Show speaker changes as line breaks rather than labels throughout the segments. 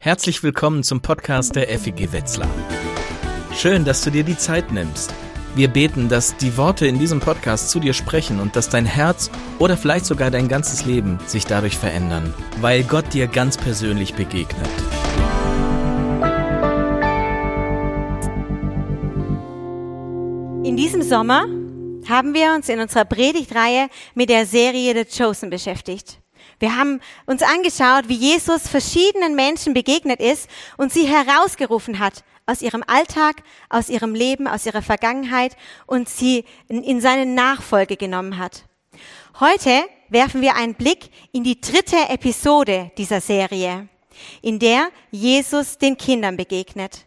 Herzlich willkommen zum Podcast der FEG Wetzlar. Schön, dass du dir die Zeit nimmst. Wir beten, dass die Worte in diesem Podcast zu dir sprechen und dass dein Herz oder vielleicht sogar dein ganzes Leben sich dadurch verändern, weil Gott dir ganz persönlich begegnet.
In diesem Sommer haben wir uns in unserer Predigtreihe mit der Serie The Chosen beschäftigt. Wir haben uns angeschaut, wie Jesus verschiedenen Menschen begegnet ist und sie herausgerufen hat aus ihrem Alltag, aus ihrem Leben, aus ihrer Vergangenheit und sie in seine Nachfolge genommen hat. Heute werfen wir einen Blick in die dritte Episode dieser Serie, in der Jesus den Kindern begegnet.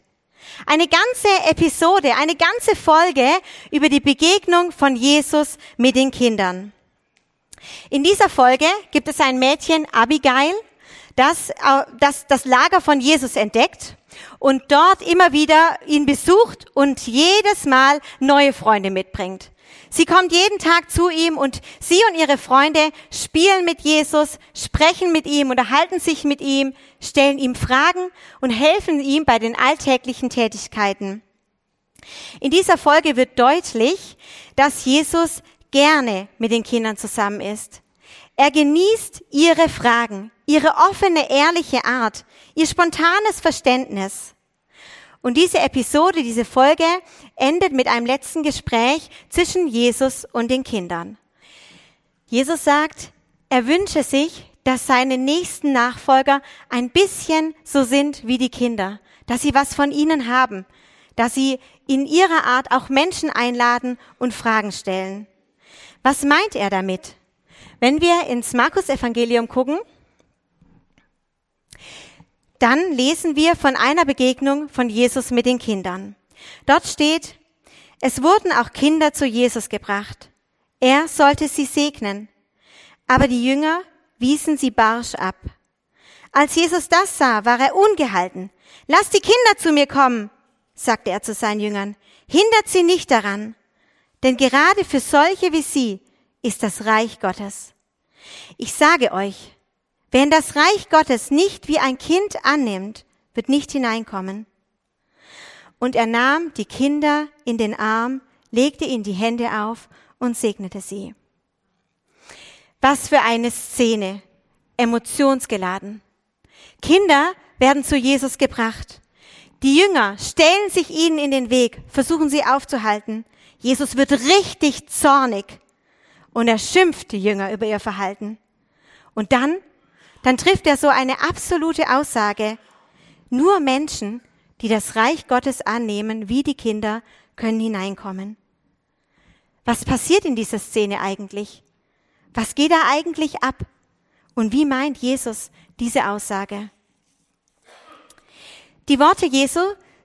Eine ganze Episode, eine ganze Folge über die Begegnung von Jesus mit den Kindern. In dieser Folge gibt es ein Mädchen, Abigail, das, das das Lager von Jesus entdeckt und dort immer wieder ihn besucht und jedes Mal neue Freunde mitbringt. Sie kommt jeden Tag zu ihm und sie und ihre Freunde spielen mit Jesus, sprechen mit ihm, unterhalten sich mit ihm, stellen ihm Fragen und helfen ihm bei den alltäglichen Tätigkeiten. In dieser Folge wird deutlich, dass Jesus gerne mit den Kindern zusammen ist. Er genießt ihre Fragen, ihre offene, ehrliche Art, ihr spontanes Verständnis. Und diese Episode, diese Folge endet mit einem letzten Gespräch zwischen Jesus und den Kindern. Jesus sagt, er wünsche sich, dass seine nächsten Nachfolger ein bisschen so sind wie die Kinder, dass sie was von ihnen haben, dass sie in ihrer Art auch Menschen einladen und Fragen stellen. Was meint er damit? Wenn wir ins Markus-Evangelium gucken, dann lesen wir von einer Begegnung von Jesus mit den Kindern. Dort steht, es wurden auch Kinder zu Jesus gebracht. Er sollte sie segnen. Aber die Jünger wiesen sie barsch ab. Als Jesus das sah, war er ungehalten. Lasst die Kinder zu mir kommen, sagte er zu seinen Jüngern. Hindert sie nicht daran, denn gerade für solche wie sie ist das Reich Gottes. Ich sage euch, wer das Reich Gottes nicht wie ein Kind annimmt, wird nicht hineinkommen. Und er nahm die Kinder in den Arm, legte ihnen die Hände auf und segnete sie. Was für eine Szene, emotionsgeladen. Kinder werden zu Jesus gebracht. Die Jünger stellen sich ihnen in den Weg, versuchen sie aufzuhalten. Jesus wird richtig zornig und er schimpft die Jünger über ihr Verhalten. Und dann, dann trifft er so eine absolute Aussage. Nur Menschen, die das Reich Gottes annehmen, wie die Kinder, können hineinkommen. Was passiert in dieser Szene eigentlich? Was geht da eigentlich ab? Und wie meint Jesus diese Aussage? Die Worte Jesu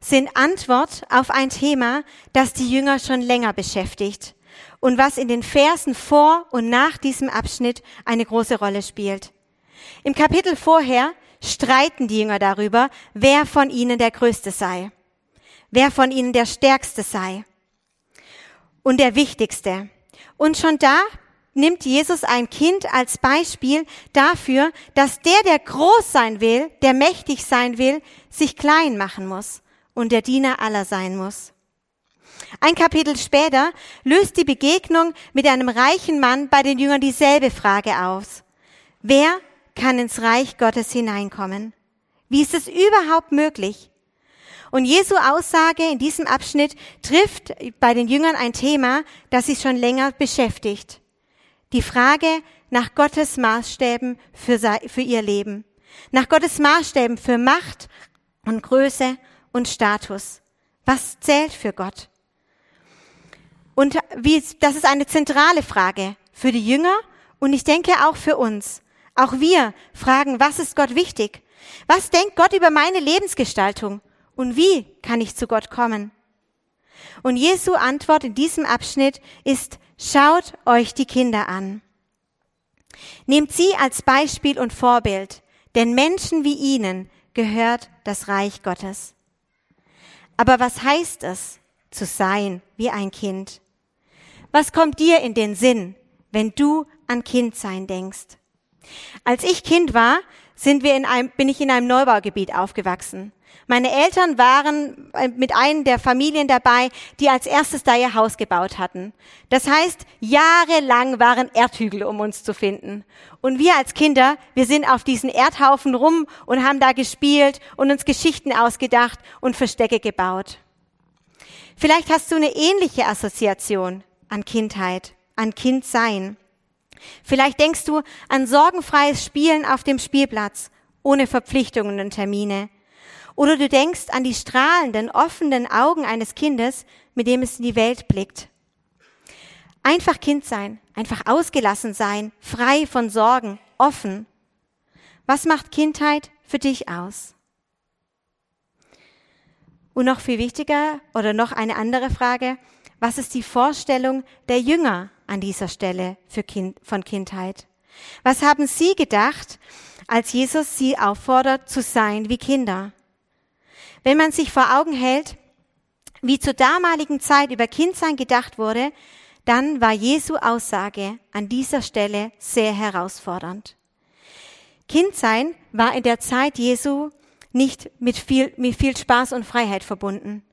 sind Antwort auf ein Thema, das die Jünger schon länger beschäftigt und was in den Versen vor und nach diesem Abschnitt eine große Rolle spielt. Im Kapitel vorher streiten die Jünger darüber, wer von ihnen der Größte sei, wer von ihnen der Stärkste sei und der Wichtigste. Und schon da nimmt Jesus ein Kind als Beispiel dafür, dass der, der groß sein will, der mächtig sein will, sich klein machen muss und der Diener aller sein muss. Ein Kapitel später löst die Begegnung mit einem reichen Mann bei den Jüngern dieselbe Frage aus. Wer kann ins Reich Gottes hineinkommen? Wie ist es überhaupt möglich? Und Jesu Aussage in diesem Abschnitt trifft bei den Jüngern ein Thema, das sie schon länger beschäftigt. Die Frage nach Gottes Maßstäben für, für ihr Leben. Nach Gottes Maßstäben für Macht und Größe und Status. Was zählt für Gott? Und wie, das ist eine zentrale Frage für die Jünger und ich denke auch für uns. Auch wir fragen, was ist Gott wichtig? Was denkt Gott über meine Lebensgestaltung? Und wie kann ich zu Gott kommen? Und Jesu Antwort in diesem Abschnitt ist, schaut euch die Kinder an. Nehmt sie als Beispiel und Vorbild, denn Menschen wie ihnen gehört das Reich Gottes. Aber was heißt es, zu sein wie ein Kind? Was kommt dir in den Sinn, wenn du an Kindsein denkst? Als ich Kind war, sind wir in einem, bin ich in einem Neubaugebiet aufgewachsen. Meine Eltern waren äh, mit einem der Familien dabei, die als erstes da ihr Haus gebaut hatten. Das heißt, jahrelang waren Erdhügel, um uns zu finden. Und wir als Kinder, wir sind auf diesen Erdhaufen rum und haben da gespielt und uns Geschichten ausgedacht und Verstecke gebaut. Vielleicht hast du eine ähnliche Assoziation an Kindheit, an Kindsein. Vielleicht denkst du an sorgenfreies Spielen auf dem Spielplatz, ohne Verpflichtungen und Termine. Oder du denkst an die strahlenden, offenen Augen eines Kindes, mit dem es in die Welt blickt. Einfach Kind sein, einfach ausgelassen sein, frei von Sorgen, offen. Was macht Kindheit für dich aus? Und noch viel wichtiger oder noch eine andere Frage, was ist die Vorstellung der Jünger an dieser Stelle für kind, von Kindheit? Was haben sie gedacht, als Jesus sie auffordert zu sein wie Kinder? Wenn man sich vor Augen hält, wie zur damaligen Zeit über Kindsein gedacht wurde, dann war Jesu Aussage an dieser Stelle sehr herausfordernd. Kindsein war in der Zeit Jesu nicht mit viel, mit viel Spaß und Freiheit verbunden.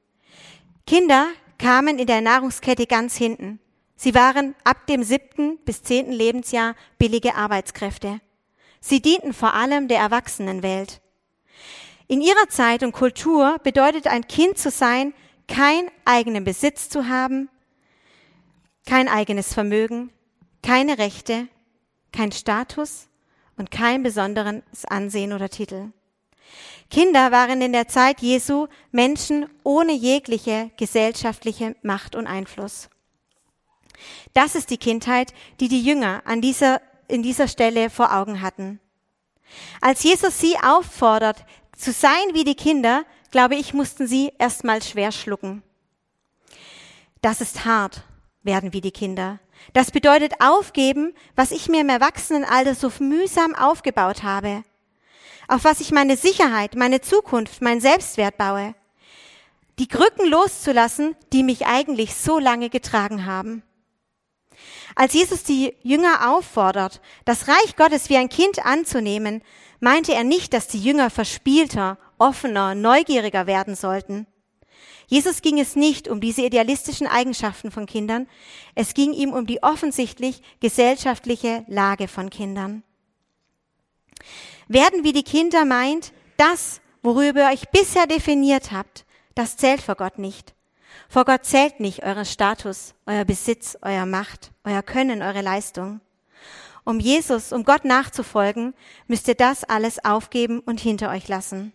Kinder kamen in der Nahrungskette ganz hinten. Sie waren ab dem siebten bis zehnten Lebensjahr billige Arbeitskräfte. Sie dienten vor allem der Erwachsenenwelt. In ihrer Zeit und Kultur bedeutet ein Kind zu sein, kein eigenen Besitz zu haben, kein eigenes Vermögen, keine Rechte, kein Status und kein besonderes Ansehen oder Titel. Kinder waren in der Zeit Jesu Menschen ohne jegliche gesellschaftliche Macht und Einfluss. Das ist die Kindheit, die die Jünger an dieser, in dieser Stelle vor Augen hatten. Als Jesus sie auffordert, zu sein wie die Kinder, glaube ich, mussten sie erstmal schwer schlucken. Das ist hart, werden wie die Kinder. Das bedeutet aufgeben, was ich mir im Erwachsenenalter so mühsam aufgebaut habe. Auf was ich meine Sicherheit, meine Zukunft, mein Selbstwert baue. Die Krücken loszulassen, die mich eigentlich so lange getragen haben. Als Jesus die Jünger auffordert, das Reich Gottes wie ein Kind anzunehmen, meinte er nicht, dass die Jünger verspielter, offener, neugieriger werden sollten. Jesus ging es nicht um diese idealistischen Eigenschaften von Kindern, es ging ihm um die offensichtlich gesellschaftliche Lage von Kindern. Werden wie die Kinder meint, das, worüber ihr euch bisher definiert habt, das zählt vor Gott nicht. Vor Gott zählt nicht euer Status, euer Besitz, euer Macht, euer Können, eure Leistung. Um Jesus, um Gott nachzufolgen, müsst ihr das alles aufgeben und hinter euch lassen.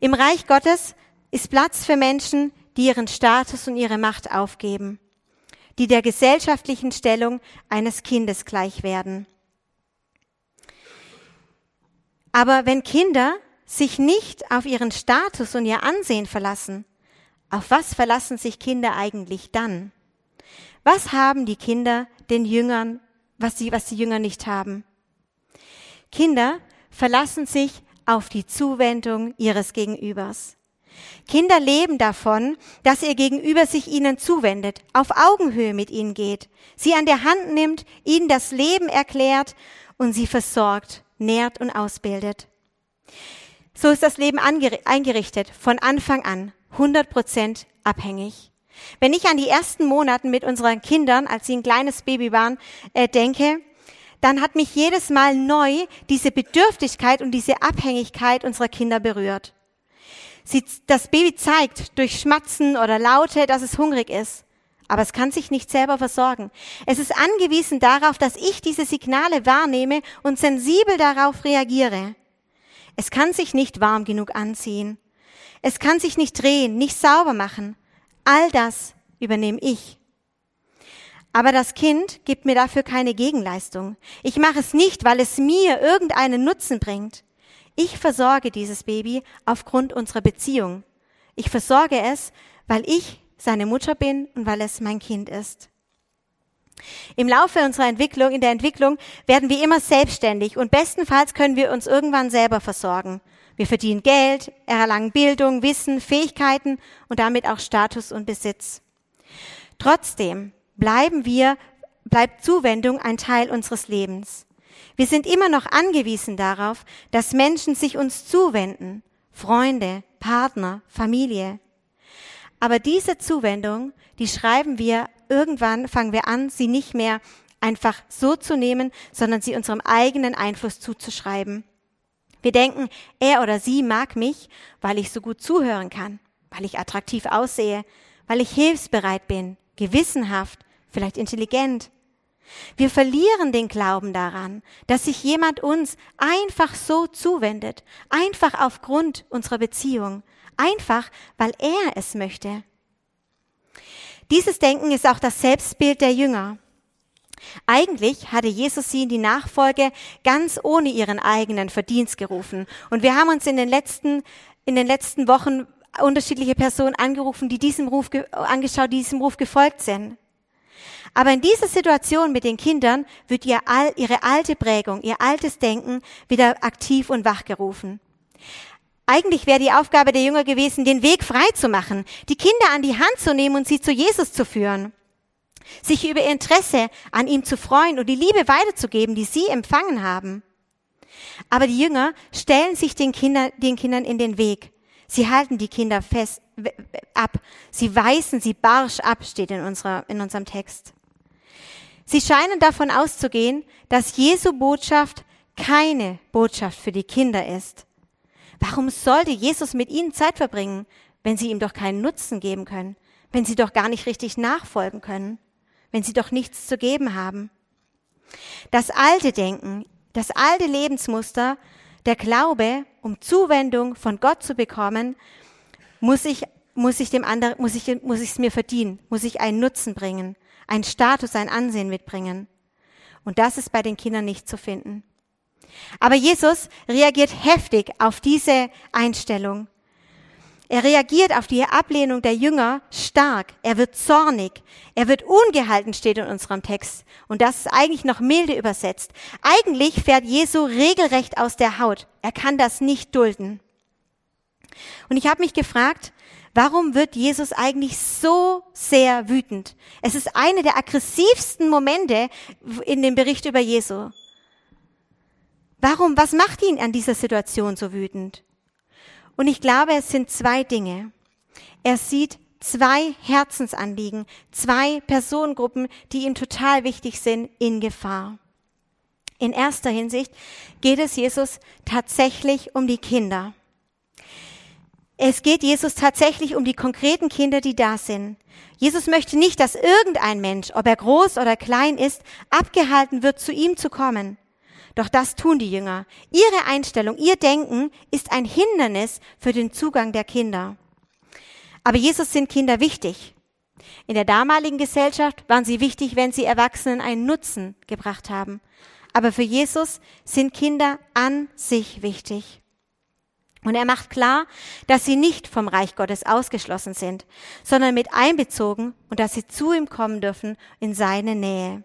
Im Reich Gottes ist Platz für Menschen, die ihren Status und ihre Macht aufgeben, die der gesellschaftlichen Stellung eines Kindes gleich werden. Aber wenn Kinder sich nicht auf ihren Status und ihr Ansehen verlassen, auf was verlassen sich Kinder eigentlich dann? Was haben die Kinder den Jüngern was die, was die Jünger nicht haben. Kinder verlassen sich auf die Zuwendung ihres Gegenübers. Kinder leben davon, dass ihr Gegenüber sich ihnen zuwendet, auf Augenhöhe mit ihnen geht, sie an der Hand nimmt, ihnen das Leben erklärt und sie versorgt, nährt und ausbildet. So ist das Leben eingerichtet, von Anfang an, 100 Prozent abhängig. Wenn ich an die ersten Monaten mit unseren Kindern, als sie ein kleines Baby waren, äh, denke, dann hat mich jedes Mal neu diese Bedürftigkeit und diese Abhängigkeit unserer Kinder berührt. Sie, das Baby zeigt durch Schmatzen oder Laute, dass es hungrig ist. Aber es kann sich nicht selber versorgen. Es ist angewiesen darauf, dass ich diese Signale wahrnehme und sensibel darauf reagiere. Es kann sich nicht warm genug anziehen. Es kann sich nicht drehen, nicht sauber machen. All das übernehme ich. Aber das Kind gibt mir dafür keine Gegenleistung. Ich mache es nicht, weil es mir irgendeinen Nutzen bringt. Ich versorge dieses Baby aufgrund unserer Beziehung. Ich versorge es, weil ich seine Mutter bin und weil es mein Kind ist. Im Laufe unserer Entwicklung, in der Entwicklung werden wir immer selbstständig und bestenfalls können wir uns irgendwann selber versorgen. Wir verdienen Geld, erlangen Bildung, Wissen, Fähigkeiten und damit auch Status und Besitz. Trotzdem bleiben wir, bleibt Zuwendung ein Teil unseres Lebens. Wir sind immer noch angewiesen darauf, dass Menschen sich uns zuwenden. Freunde, Partner, Familie. Aber diese Zuwendung, die schreiben wir irgendwann, fangen wir an, sie nicht mehr einfach so zu nehmen, sondern sie unserem eigenen Einfluss zuzuschreiben. Wir denken, er oder sie mag mich, weil ich so gut zuhören kann, weil ich attraktiv aussehe, weil ich hilfsbereit bin, gewissenhaft, vielleicht intelligent. Wir verlieren den Glauben daran, dass sich jemand uns einfach so zuwendet, einfach aufgrund unserer Beziehung, einfach weil er es möchte. Dieses Denken ist auch das Selbstbild der Jünger. Eigentlich hatte Jesus sie in die Nachfolge ganz ohne ihren eigenen Verdienst gerufen. Und wir haben uns in den letzten, in den letzten Wochen unterschiedliche Personen angerufen, die diesem Ruf angeschaut, die diesem Ruf gefolgt sind. Aber in dieser Situation mit den Kindern wird ihr all, ihre alte Prägung, ihr altes Denken wieder aktiv und wachgerufen. Eigentlich wäre die Aufgabe der Jünger gewesen, den Weg frei zu machen, die Kinder an die Hand zu nehmen und sie zu Jesus zu führen, sich über ihr Interesse an ihm zu freuen und die Liebe weiterzugeben, die sie empfangen haben. Aber die Jünger stellen sich den, Kinder, den Kindern in den Weg. Sie halten die Kinder fest ab. Sie weisen sie barsch ab, steht in, unserer, in unserem Text. Sie scheinen davon auszugehen, dass Jesu Botschaft keine Botschaft für die Kinder ist. Warum sollte Jesus mit ihnen Zeit verbringen, wenn sie ihm doch keinen Nutzen geben können, wenn sie doch gar nicht richtig nachfolgen können, wenn sie doch nichts zu geben haben? Das alte Denken, das alte Lebensmuster, der Glaube, um Zuwendung von Gott zu bekommen, muss ich, muss ich dem anderen, muss ich, muss ich es mir verdienen, muss ich einen Nutzen bringen, einen Status, ein Ansehen mitbringen. Und das ist bei den Kindern nicht zu finden. Aber Jesus reagiert heftig auf diese Einstellung. Er reagiert auf die Ablehnung der Jünger stark. Er wird zornig. Er wird ungehalten, steht in unserem Text. Und das ist eigentlich noch milde übersetzt. Eigentlich fährt Jesu regelrecht aus der Haut. Er kann das nicht dulden. Und ich habe mich gefragt, warum wird Jesus eigentlich so sehr wütend? Es ist eine der aggressivsten Momente in dem Bericht über Jesu. Warum, was macht ihn an dieser Situation so wütend? Und ich glaube, es sind zwei Dinge. Er sieht zwei Herzensanliegen, zwei Personengruppen, die ihm total wichtig sind, in Gefahr. In erster Hinsicht geht es Jesus tatsächlich um die Kinder. Es geht Jesus tatsächlich um die konkreten Kinder, die da sind. Jesus möchte nicht, dass irgendein Mensch, ob er groß oder klein ist, abgehalten wird, zu ihm zu kommen. Doch das tun die Jünger. Ihre Einstellung, ihr Denken ist ein Hindernis für den Zugang der Kinder. Aber Jesus sind Kinder wichtig. In der damaligen Gesellschaft waren sie wichtig, wenn sie Erwachsenen einen Nutzen gebracht haben. Aber für Jesus sind Kinder an sich wichtig. Und er macht klar, dass sie nicht vom Reich Gottes ausgeschlossen sind, sondern mit einbezogen und dass sie zu ihm kommen dürfen in seine Nähe.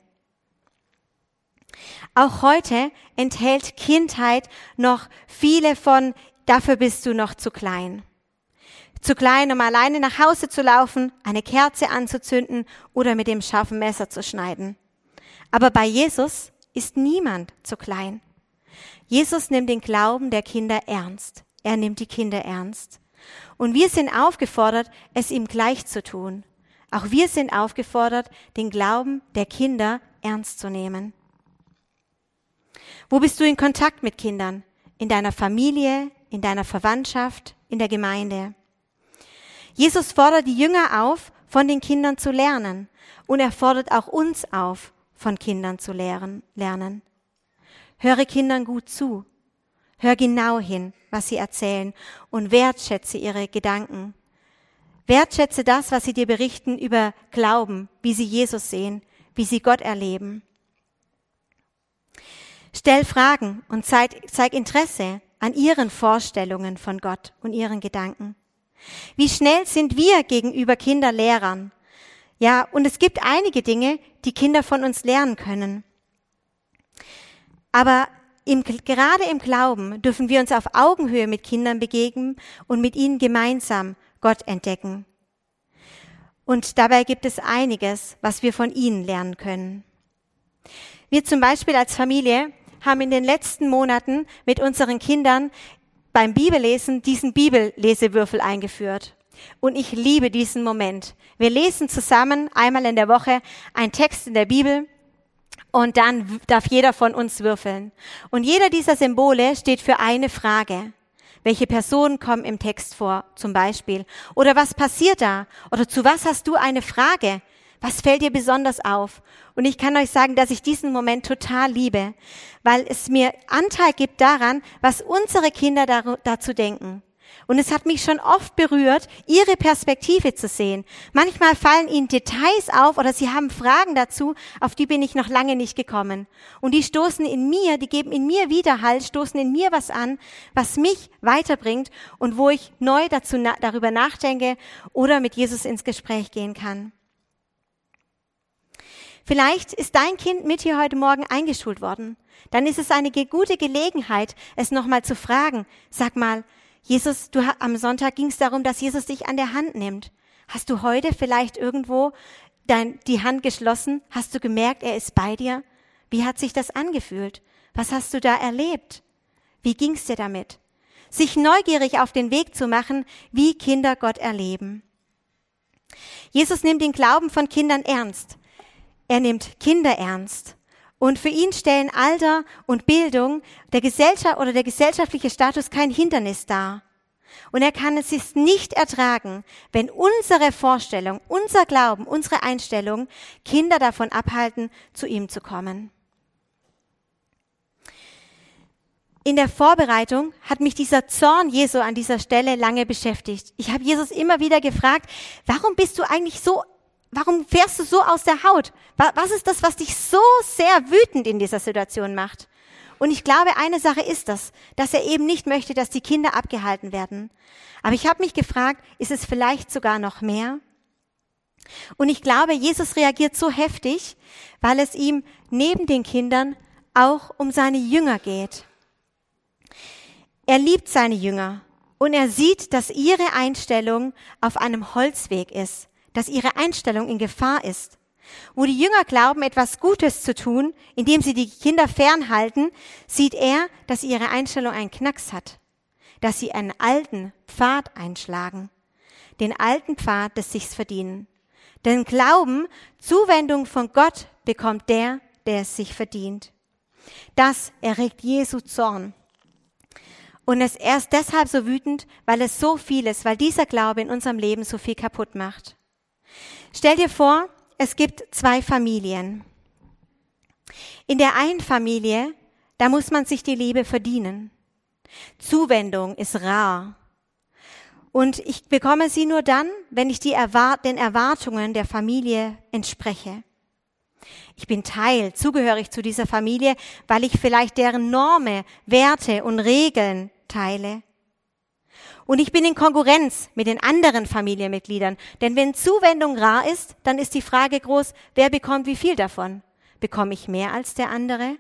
Auch heute enthält Kindheit noch viele von, dafür bist du noch zu klein. Zu klein, um alleine nach Hause zu laufen, eine Kerze anzuzünden oder mit dem scharfen Messer zu schneiden. Aber bei Jesus ist niemand zu klein. Jesus nimmt den Glauben der Kinder ernst. Er nimmt die Kinder ernst. Und wir sind aufgefordert, es ihm gleich zu tun. Auch wir sind aufgefordert, den Glauben der Kinder ernst zu nehmen. Wo bist du in Kontakt mit Kindern? In deiner Familie, in deiner Verwandtschaft, in der Gemeinde. Jesus fordert die Jünger auf, von den Kindern zu lernen. Und er fordert auch uns auf, von Kindern zu lernen. Höre Kindern gut zu. Hör genau hin, was sie erzählen und wertschätze ihre Gedanken. Wertschätze das, was sie dir berichten über Glauben, wie sie Jesus sehen, wie sie Gott erleben. Stell Fragen und zeig, zeig Interesse an ihren Vorstellungen von Gott und ihren Gedanken. Wie schnell sind wir gegenüber Kinderlehrern? Ja, und es gibt einige Dinge, die Kinder von uns lernen können. Aber im, gerade im Glauben dürfen wir uns auf Augenhöhe mit Kindern begegnen und mit ihnen gemeinsam Gott entdecken. Und dabei gibt es einiges, was wir von ihnen lernen können. Wir zum Beispiel als Familie haben in den letzten Monaten mit unseren Kindern beim Bibellesen diesen Bibellesewürfel eingeführt. Und ich liebe diesen Moment. Wir lesen zusammen einmal in der Woche einen Text in der Bibel und dann darf jeder von uns würfeln. Und jeder dieser Symbole steht für eine Frage. Welche Personen kommen im Text vor, zum Beispiel? Oder was passiert da? Oder zu was hast du eine Frage? Was fällt dir besonders auf? Und ich kann euch sagen, dass ich diesen Moment total liebe, weil es mir Anteil gibt daran, was unsere Kinder dazu denken. Und es hat mich schon oft berührt, ihre Perspektive zu sehen. Manchmal fallen ihnen Details auf oder sie haben Fragen dazu, auf die bin ich noch lange nicht gekommen. Und die stoßen in mir, die geben in mir Widerhall, stoßen in mir was an, was mich weiterbringt und wo ich neu dazu darüber nachdenke oder mit Jesus ins Gespräch gehen kann. Vielleicht ist dein Kind mit hier heute Morgen eingeschult worden. Dann ist es eine gute Gelegenheit, es nochmal zu fragen. Sag mal, Jesus, du, am Sonntag ging es darum, dass Jesus dich an der Hand nimmt. Hast du heute vielleicht irgendwo dein, die Hand geschlossen? Hast du gemerkt, er ist bei dir? Wie hat sich das angefühlt? Was hast du da erlebt? Wie ging's dir damit? Sich neugierig auf den Weg zu machen, wie Kinder Gott erleben. Jesus nimmt den Glauben von Kindern ernst. Er nimmt Kinder ernst. Und für ihn stellen Alter und Bildung der Gesellschaft oder der gesellschaftliche Status kein Hindernis dar. Und er kann es sich nicht ertragen, wenn unsere Vorstellung, unser Glauben, unsere Einstellung Kinder davon abhalten, zu ihm zu kommen. In der Vorbereitung hat mich dieser Zorn Jesu an dieser Stelle lange beschäftigt. Ich habe Jesus immer wieder gefragt, warum bist du eigentlich so Warum fährst du so aus der Haut? Was ist das, was dich so sehr wütend in dieser Situation macht? Und ich glaube, eine Sache ist das, dass er eben nicht möchte, dass die Kinder abgehalten werden. Aber ich habe mich gefragt, ist es vielleicht sogar noch mehr? Und ich glaube, Jesus reagiert so heftig, weil es ihm neben den Kindern auch um seine Jünger geht. Er liebt seine Jünger und er sieht, dass ihre Einstellung auf einem Holzweg ist dass ihre Einstellung in Gefahr ist. Wo die Jünger glauben, etwas Gutes zu tun, indem sie die Kinder fernhalten, sieht er, dass ihre Einstellung einen Knacks hat, dass sie einen alten Pfad einschlagen, den alten Pfad des Sichs verdienen. Denn Glauben, Zuwendung von Gott bekommt der, der es sich verdient. Das erregt Jesu Zorn. Und es er ist deshalb so wütend, weil es so viel ist, weil dieser Glaube in unserem Leben so viel kaputt macht. Stell dir vor, es gibt zwei Familien. In der einen Familie, da muss man sich die Liebe verdienen. Zuwendung ist rar. Und ich bekomme sie nur dann, wenn ich Erwart den Erwartungen der Familie entspreche. Ich bin Teil, zugehörig zu dieser Familie, weil ich vielleicht deren Normen, Werte und Regeln teile. Und ich bin in Konkurrenz mit den anderen Familienmitgliedern. Denn wenn Zuwendung rar ist, dann ist die Frage groß, wer bekommt wie viel davon? Bekomme ich mehr als der andere?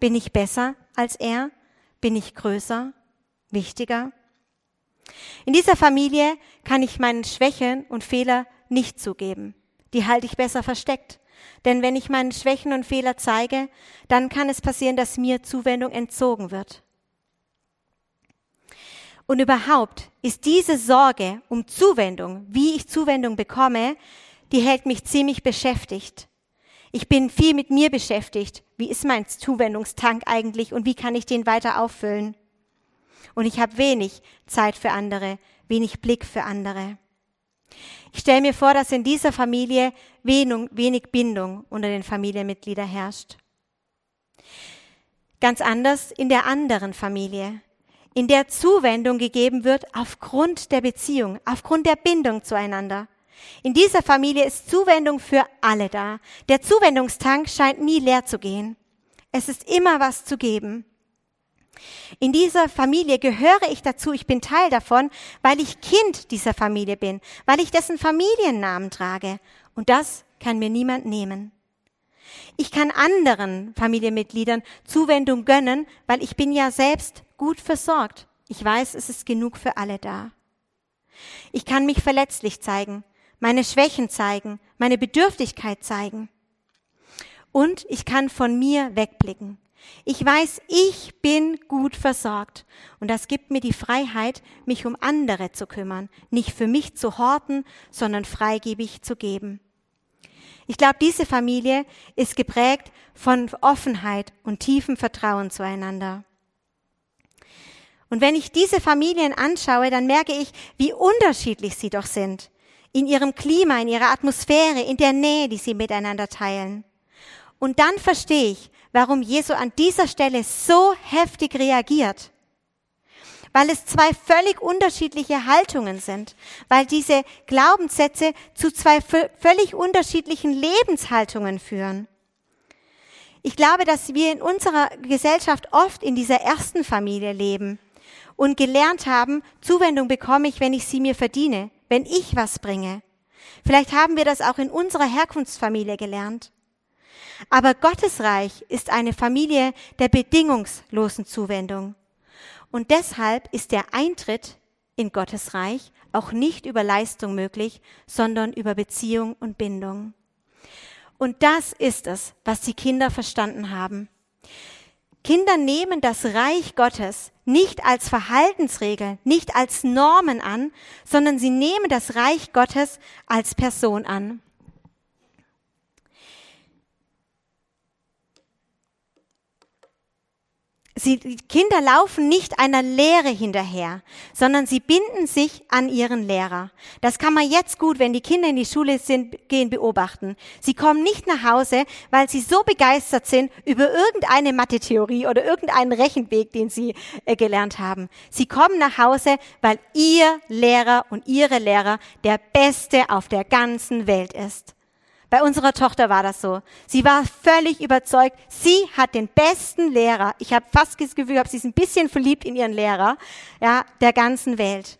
Bin ich besser als er? Bin ich größer? Wichtiger? In dieser Familie kann ich meinen Schwächen und Fehler nicht zugeben. Die halte ich besser versteckt. Denn wenn ich meinen Schwächen und Fehler zeige, dann kann es passieren, dass mir Zuwendung entzogen wird. Und überhaupt ist diese Sorge um Zuwendung, wie ich Zuwendung bekomme, die hält mich ziemlich beschäftigt. Ich bin viel mit mir beschäftigt. Wie ist mein Zuwendungstank eigentlich und wie kann ich den weiter auffüllen? Und ich habe wenig Zeit für andere, wenig Blick für andere. Ich stelle mir vor, dass in dieser Familie wenig Bindung unter den Familienmitgliedern herrscht. Ganz anders in der anderen Familie in der Zuwendung gegeben wird aufgrund der Beziehung, aufgrund der Bindung zueinander. In dieser Familie ist Zuwendung für alle da. Der Zuwendungstank scheint nie leer zu gehen. Es ist immer was zu geben. In dieser Familie gehöre ich dazu, ich bin Teil davon, weil ich Kind dieser Familie bin, weil ich dessen Familiennamen trage. Und das kann mir niemand nehmen. Ich kann anderen Familienmitgliedern Zuwendung gönnen, weil ich bin ja selbst gut versorgt. Ich weiß, es ist genug für alle da. Ich kann mich verletzlich zeigen, meine Schwächen zeigen, meine Bedürftigkeit zeigen. Und ich kann von mir wegblicken. Ich weiß, ich bin gut versorgt. Und das gibt mir die Freiheit, mich um andere zu kümmern, nicht für mich zu horten, sondern freigebig zu geben. Ich glaube, diese Familie ist geprägt von Offenheit und tiefem Vertrauen zueinander. Und wenn ich diese Familien anschaue, dann merke ich, wie unterschiedlich sie doch sind. In ihrem Klima, in ihrer Atmosphäre, in der Nähe, die sie miteinander teilen. Und dann verstehe ich, warum Jesu an dieser Stelle so heftig reagiert. Weil es zwei völlig unterschiedliche Haltungen sind, weil diese Glaubenssätze zu zwei völlig unterschiedlichen Lebenshaltungen führen. Ich glaube, dass wir in unserer Gesellschaft oft in dieser ersten Familie leben und gelernt haben, Zuwendung bekomme ich, wenn ich sie mir verdiene, wenn ich was bringe. Vielleicht haben wir das auch in unserer Herkunftsfamilie gelernt. Aber Gottes Reich ist eine Familie der bedingungslosen Zuwendung. Und deshalb ist der Eintritt in Gottes Reich auch nicht über Leistung möglich, sondern über Beziehung und Bindung. Und das ist es, was die Kinder verstanden haben. Kinder nehmen das Reich Gottes nicht als Verhaltensregel, nicht als Normen an, sondern sie nehmen das Reich Gottes als Person an. Sie, die Kinder laufen nicht einer Lehre hinterher, sondern sie binden sich an ihren Lehrer. Das kann man jetzt gut, wenn die Kinder in die Schule sind, gehen, beobachten. Sie kommen nicht nach Hause, weil sie so begeistert sind über irgendeine Mathe-Theorie oder irgendeinen Rechenweg, den sie äh, gelernt haben. Sie kommen nach Hause, weil ihr Lehrer und ihre Lehrer der Beste auf der ganzen Welt ist. Bei unserer Tochter war das so. Sie war völlig überzeugt, sie hat den besten Lehrer. Ich habe fast das Gefühl, sie ist ein bisschen verliebt in ihren Lehrer, ja, der ganzen Welt.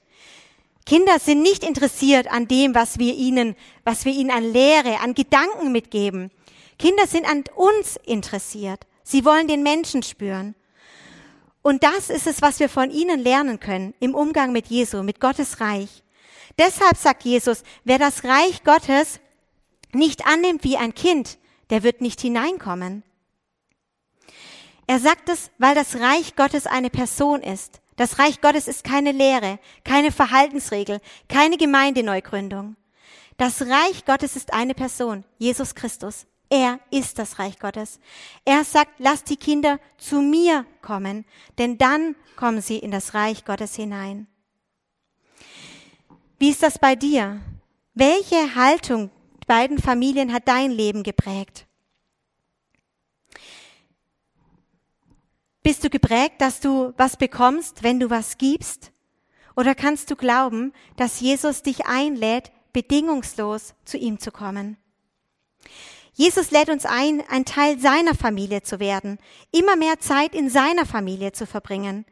Kinder sind nicht interessiert an dem, was wir ihnen, was wir ihnen an Lehre, an Gedanken mitgeben. Kinder sind an uns interessiert. Sie wollen den Menschen spüren. Und das ist es, was wir von ihnen lernen können im Umgang mit Jesu, mit Gottes Reich. Deshalb sagt Jesus, wer das Reich Gottes nicht annimmt wie ein Kind, der wird nicht hineinkommen. Er sagt es, weil das Reich Gottes eine Person ist. Das Reich Gottes ist keine Lehre, keine Verhaltensregel, keine Gemeindeneugründung. Das Reich Gottes ist eine Person, Jesus Christus. Er ist das Reich Gottes. Er sagt, lasst die Kinder zu mir kommen, denn dann kommen sie in das Reich Gottes hinein. Wie ist das bei dir? Welche Haltung beiden Familien hat dein Leben geprägt? Bist du geprägt, dass du was bekommst, wenn du was gibst? Oder kannst du glauben, dass Jesus dich einlädt, bedingungslos zu ihm zu kommen? Jesus lädt uns ein, ein Teil seiner Familie zu werden, immer mehr Zeit in seiner Familie zu verbringen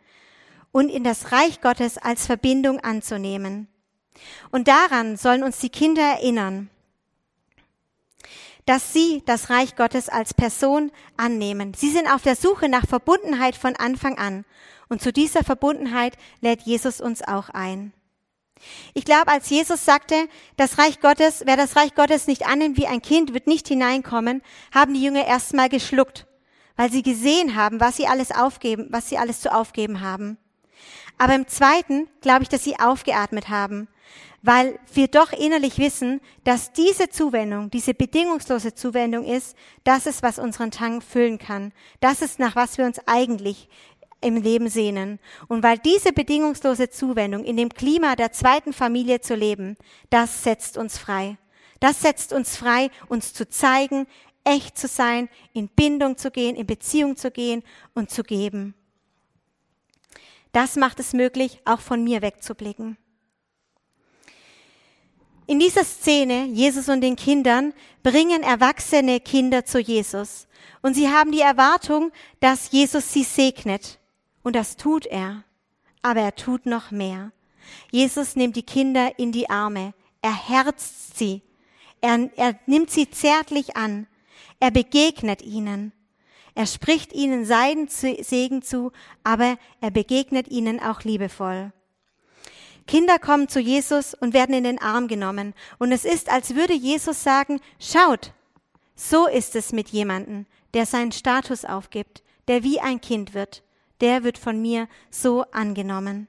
und in das Reich Gottes als Verbindung anzunehmen. Und daran sollen uns die Kinder erinnern dass sie das Reich Gottes als Person annehmen. Sie sind auf der Suche nach Verbundenheit von Anfang an. Und zu dieser Verbundenheit lädt Jesus uns auch ein. Ich glaube, als Jesus sagte, das Reich Gottes, wer das Reich Gottes nicht annimmt wie ein Kind, wird nicht hineinkommen, haben die Jünger erstmal geschluckt, weil sie gesehen haben, was sie alles aufgeben, was sie alles zu aufgeben haben. Aber im zweiten glaube ich, dass sie aufgeatmet haben, weil wir doch innerlich wissen, dass diese Zuwendung, diese bedingungslose Zuwendung ist, das ist, was unseren Tank füllen kann. Das ist, nach was wir uns eigentlich im Leben sehnen. Und weil diese bedingungslose Zuwendung in dem Klima der zweiten Familie zu leben, das setzt uns frei. Das setzt uns frei, uns zu zeigen, echt zu sein, in Bindung zu gehen, in Beziehung zu gehen und zu geben. Das macht es möglich, auch von mir wegzublicken. In dieser Szene, Jesus und den Kindern, bringen erwachsene Kinder zu Jesus. Und sie haben die Erwartung, dass Jesus sie segnet. Und das tut er. Aber er tut noch mehr. Jesus nimmt die Kinder in die Arme. Er herzt sie. Er, er nimmt sie zärtlich an. Er begegnet ihnen. Er spricht ihnen seinen Segen zu, aber er begegnet ihnen auch liebevoll. Kinder kommen zu Jesus und werden in den Arm genommen. Und es ist, als würde Jesus sagen, schaut, so ist es mit jemandem, der seinen Status aufgibt, der wie ein Kind wird, der wird von mir so angenommen.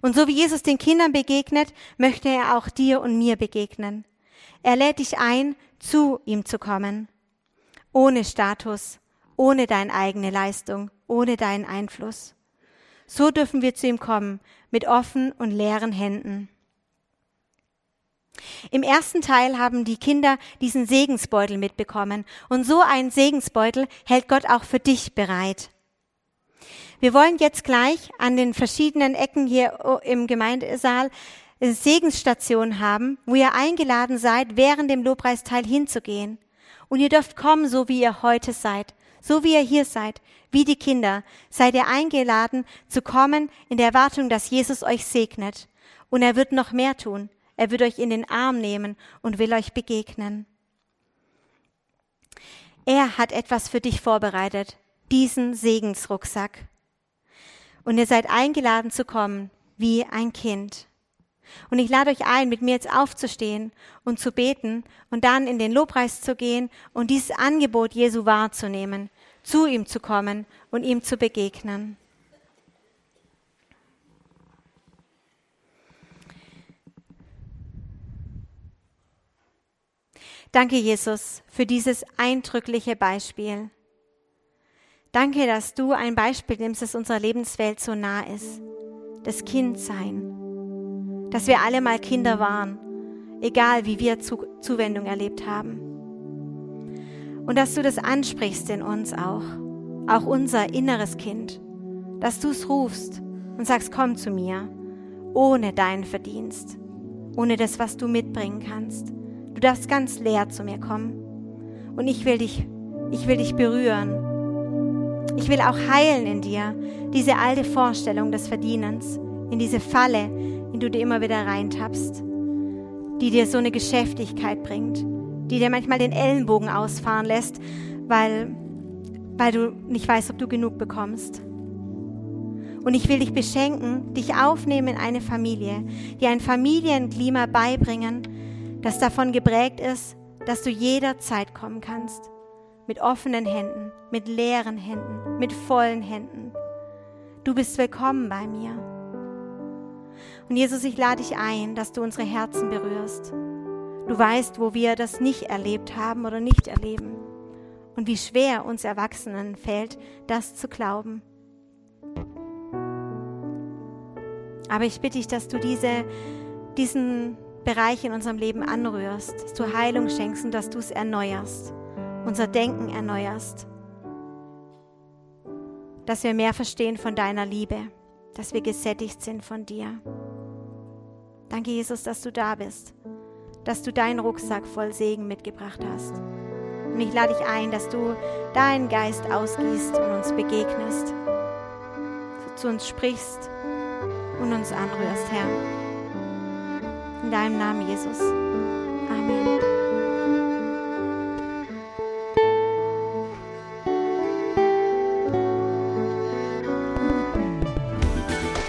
Und so wie Jesus den Kindern begegnet, möchte er auch dir und mir begegnen. Er lädt dich ein, zu ihm zu kommen. Ohne Status, ohne deine eigene Leistung, ohne deinen Einfluss. So dürfen wir zu ihm kommen, mit offenen und leeren Händen. Im ersten Teil haben die Kinder diesen Segensbeutel mitbekommen. Und so einen Segensbeutel hält Gott auch für dich bereit. Wir wollen jetzt gleich an den verschiedenen Ecken hier im Gemeindesaal Segensstationen haben, wo ihr eingeladen seid, während dem Lobpreisteil hinzugehen. Und ihr dürft kommen, so wie ihr heute seid, so wie ihr hier seid, wie die Kinder, seid ihr eingeladen zu kommen in der Erwartung, dass Jesus euch segnet. Und er wird noch mehr tun. Er wird euch in den Arm nehmen und will euch begegnen. Er hat etwas für dich vorbereitet, diesen Segensrucksack. Und ihr seid eingeladen zu kommen wie ein Kind. Und ich lade euch ein, mit mir jetzt aufzustehen und zu beten und dann in den Lobpreis zu gehen und dieses Angebot Jesu wahrzunehmen, zu ihm zu kommen und ihm zu begegnen. Danke, Jesus, für dieses eindrückliche Beispiel. Danke, dass du ein Beispiel nimmst, das unserer Lebenswelt so nah ist. Das Kindsein. Dass wir alle mal Kinder waren, egal wie wir Zuwendung erlebt haben. Und dass du das ansprichst in uns auch. Auch unser inneres Kind. Dass du es rufst und sagst, komm zu mir. Ohne deinen Verdienst. Ohne das, was du mitbringen kannst Du darfst ganz leer zu mir kommen. Und ich will dich, ich will dich berühren. Ich will auch heilen in dir diese alte Vorstellung des Verdienens, in diese Falle, in die du immer wieder reintappst, die dir so eine Geschäftigkeit bringt, die dir manchmal den Ellenbogen ausfahren lässt, weil, weil du nicht weißt, ob du genug bekommst. Und ich will dich beschenken, dich aufnehmen in eine Familie, dir ein Familienklima beibringen, das davon geprägt ist, dass du jederzeit kommen kannst. Mit offenen Händen, mit leeren Händen, mit vollen Händen. Du bist willkommen bei mir. Und Jesus, ich lade dich ein, dass du unsere Herzen berührst. Du weißt, wo wir das nicht erlebt haben oder nicht erleben. Und wie schwer uns Erwachsenen fällt, das zu glauben. Aber ich bitte dich, dass du diese, diesen Bereiche in unserem Leben anrührst, dass du Heilung schenkst und dass du es erneuerst, unser Denken erneuerst, dass wir mehr verstehen von deiner Liebe, dass wir gesättigt sind von dir. Danke, Jesus, dass du da bist, dass du deinen Rucksack voll Segen mitgebracht hast. Und ich lade dich ein, dass du deinen Geist ausgießt und uns begegnest, zu uns sprichst und uns anrührst, Herr. In deinem Namen, Jesus.